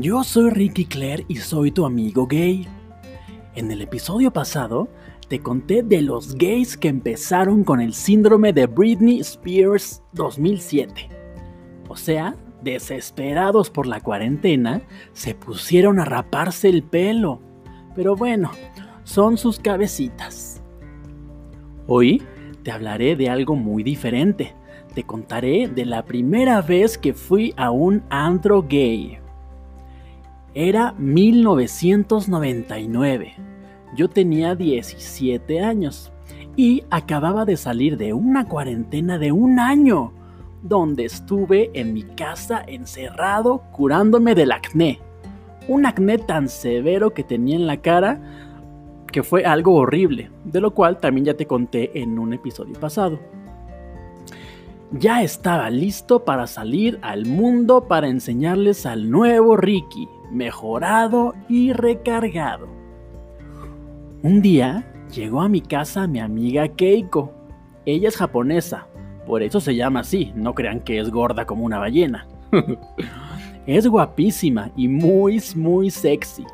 yo soy Ricky Claire y soy tu amigo gay. En el episodio pasado te conté de los gays que empezaron con el síndrome de Britney Spears 2007. O sea, desesperados por la cuarentena, se pusieron a raparse el pelo. Pero bueno, son sus cabecitas. Hoy te hablaré de algo muy diferente. Te contaré de la primera vez que fui a un antro gay. Era 1999. Yo tenía 17 años y acababa de salir de una cuarentena de un año, donde estuve en mi casa encerrado curándome del acné. Un acné tan severo que tenía en la cara que fue algo horrible, de lo cual también ya te conté en un episodio pasado. Ya estaba listo para salir al mundo para enseñarles al nuevo Ricky, mejorado y recargado. Un día llegó a mi casa mi amiga Keiko. Ella es japonesa, por eso se llama así, no crean que es gorda como una ballena. es guapísima y muy, muy sexy.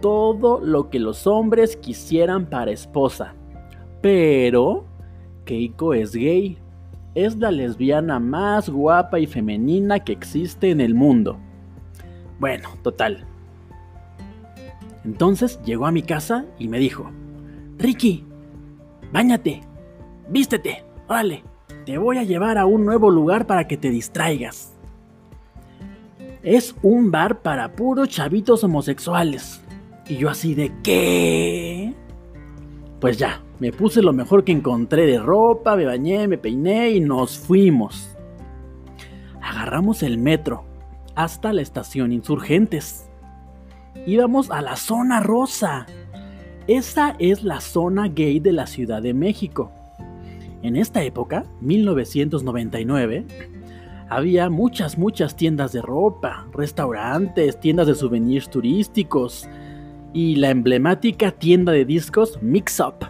Todo lo que los hombres quisieran para esposa. Pero Keiko es gay. Es la lesbiana más guapa y femenina que existe en el mundo. Bueno, total. Entonces llegó a mi casa y me dijo, Ricky, báñate, vístete, vale, te voy a llevar a un nuevo lugar para que te distraigas. Es un bar para puros chavitos homosexuales. Y yo así de qué? Pues ya, me puse lo mejor que encontré de ropa, me bañé, me peiné y nos fuimos. Agarramos el metro hasta la estación Insurgentes. Íbamos a la zona rosa. Esa es la zona gay de la Ciudad de México. En esta época, 1999, había muchas, muchas tiendas de ropa, restaurantes, tiendas de souvenirs turísticos y la emblemática tienda de discos Mix Up.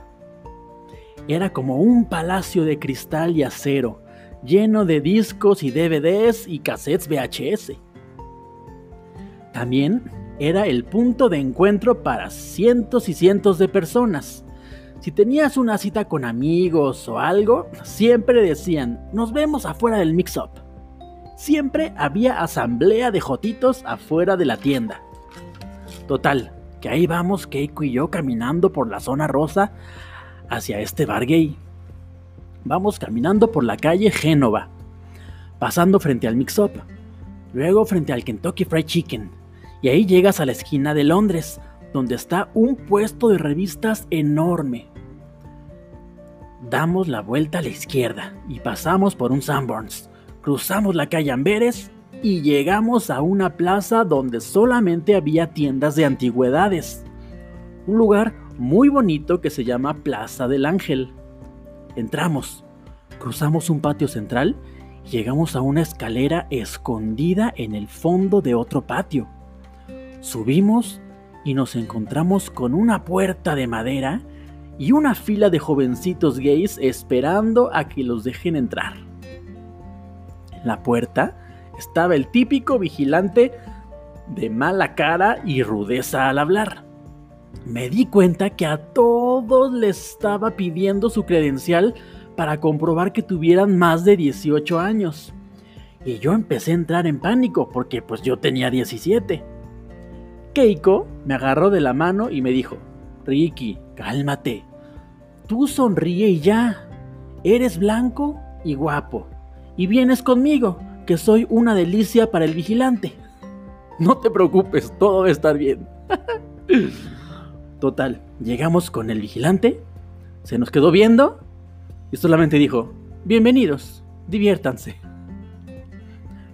Era como un palacio de cristal y acero, lleno de discos y DVDs y cassettes VHS. También era el punto de encuentro para cientos y cientos de personas. Si tenías una cita con amigos o algo, siempre decían, nos vemos afuera del mix-up. Siempre había asamblea de jotitos afuera de la tienda. Total, que ahí vamos Keiko y yo caminando por la zona rosa hacia este bar gay. Vamos caminando por la calle Génova, pasando frente al mix-up, luego frente al Kentucky Fried Chicken, y ahí llegas a la esquina de Londres, donde está un puesto de revistas enorme. Damos la vuelta a la izquierda y pasamos por un Sanborns. Cruzamos la calle Amberes y llegamos a una plaza donde solamente había tiendas de antigüedades. Un lugar muy bonito que se llama Plaza del Ángel. Entramos, cruzamos un patio central y llegamos a una escalera escondida en el fondo de otro patio. Subimos y nos encontramos con una puerta de madera y una fila de jovencitos gays esperando a que los dejen entrar. En la puerta estaba el típico vigilante de mala cara y rudeza al hablar. Me di cuenta que a todos les estaba pidiendo su credencial para comprobar que tuvieran más de 18 años. Y yo empecé a entrar en pánico porque pues yo tenía 17. Keiko me agarró de la mano y me dijo, Ricky, cálmate. Tú sonríe y ya. Eres blanco y guapo. Y vienes conmigo, que soy una delicia para el vigilante. No te preocupes, todo va a estar bien. Total, llegamos con el vigilante, se nos quedó viendo y solamente dijo, bienvenidos, diviértanse.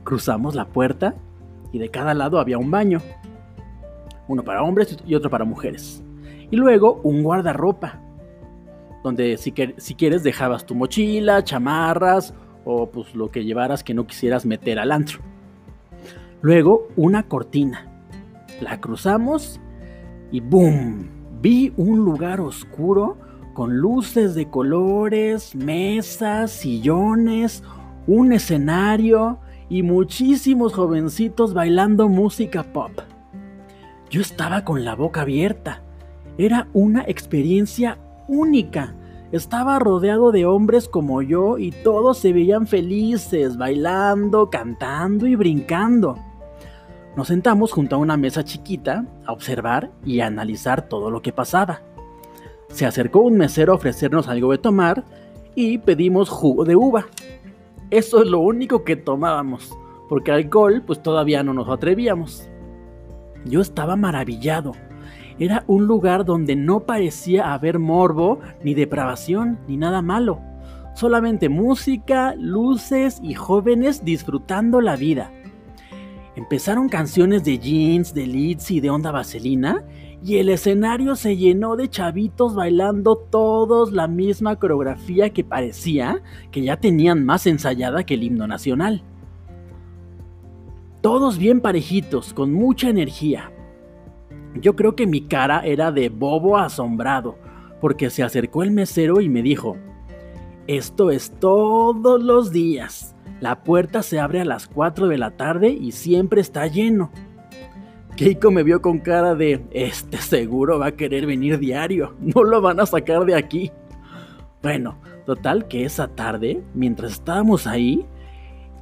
Cruzamos la puerta y de cada lado había un baño uno para hombres y otro para mujeres. Y luego un guardarropa, donde si, quieres dejabas tu mochila, chamarras o pues lo que llevaras que no quisieras meter al antro. Luego una cortina. La cruzamos y ¡boom! Vi un lugar oscuro con luces de colores, mesas, sillones, un escenario y muchísimos jovencitos bailando música pop. Yo estaba con la boca abierta. Era una experiencia única. Estaba rodeado de hombres como yo y todos se veían felices, bailando, cantando y brincando. Nos sentamos junto a una mesa chiquita a observar y a analizar todo lo que pasaba. Se acercó un mesero a ofrecernos algo de tomar y pedimos jugo de uva. Eso es lo único que tomábamos, porque alcohol pues todavía no nos atrevíamos. Yo estaba maravillado. Era un lugar donde no parecía haber morbo, ni depravación, ni nada malo. Solamente música, luces y jóvenes disfrutando la vida. Empezaron canciones de jeans, de leads y de onda vaselina, y el escenario se llenó de chavitos bailando todos la misma coreografía que parecía que ya tenían más ensayada que el himno nacional. Todos bien parejitos, con mucha energía. Yo creo que mi cara era de bobo asombrado, porque se acercó el mesero y me dijo, esto es todos los días. La puerta se abre a las 4 de la tarde y siempre está lleno. Keiko me vio con cara de, este seguro va a querer venir diario, no lo van a sacar de aquí. Bueno, total que esa tarde, mientras estábamos ahí,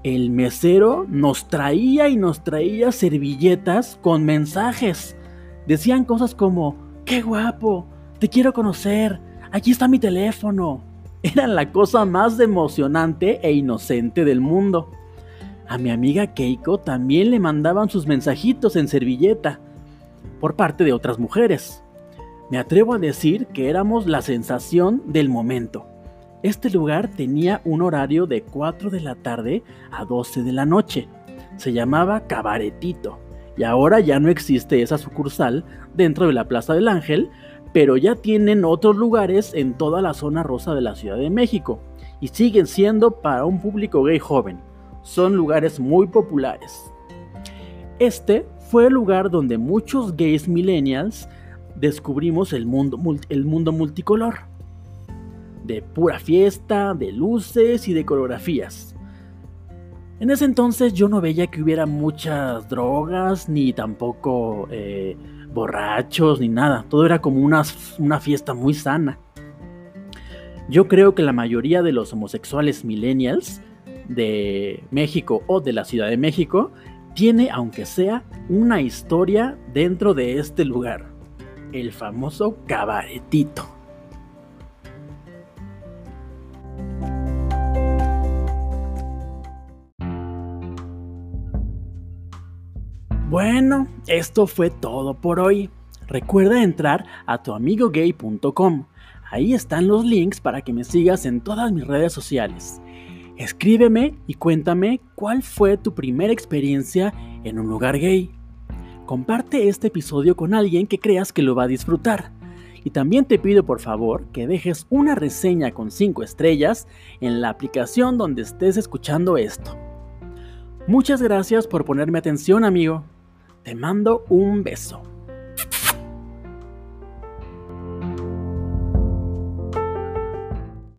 el mesero nos traía y nos traía servilletas con mensajes. Decían cosas como, qué guapo, te quiero conocer, aquí está mi teléfono. Eran la cosa más emocionante e inocente del mundo. A mi amiga Keiko también le mandaban sus mensajitos en servilleta, por parte de otras mujeres. Me atrevo a decir que éramos la sensación del momento. Este lugar tenía un horario de 4 de la tarde a 12 de la noche. Se llamaba Cabaretito y ahora ya no existe esa sucursal dentro de la Plaza del Ángel, pero ya tienen otros lugares en toda la zona rosa de la Ciudad de México y siguen siendo para un público gay joven son lugares muy populares. Este fue el lugar donde muchos gays millennials descubrimos el mundo, el mundo multicolor. De pura fiesta, de luces y de coreografías. En ese entonces yo no veía que hubiera muchas drogas, ni tampoco eh, borrachos, ni nada. Todo era como una, una fiesta muy sana. Yo creo que la mayoría de los homosexuales millennials de México o de la Ciudad de México tiene, aunque sea, una historia dentro de este lugar, el famoso cabaretito. Bueno, esto fue todo por hoy. Recuerda entrar a tuamigogay.com. Ahí están los links para que me sigas en todas mis redes sociales. Escríbeme y cuéntame cuál fue tu primera experiencia en un lugar gay. Comparte este episodio con alguien que creas que lo va a disfrutar. Y también te pido por favor que dejes una reseña con 5 estrellas en la aplicación donde estés escuchando esto. Muchas gracias por ponerme atención amigo. Te mando un beso.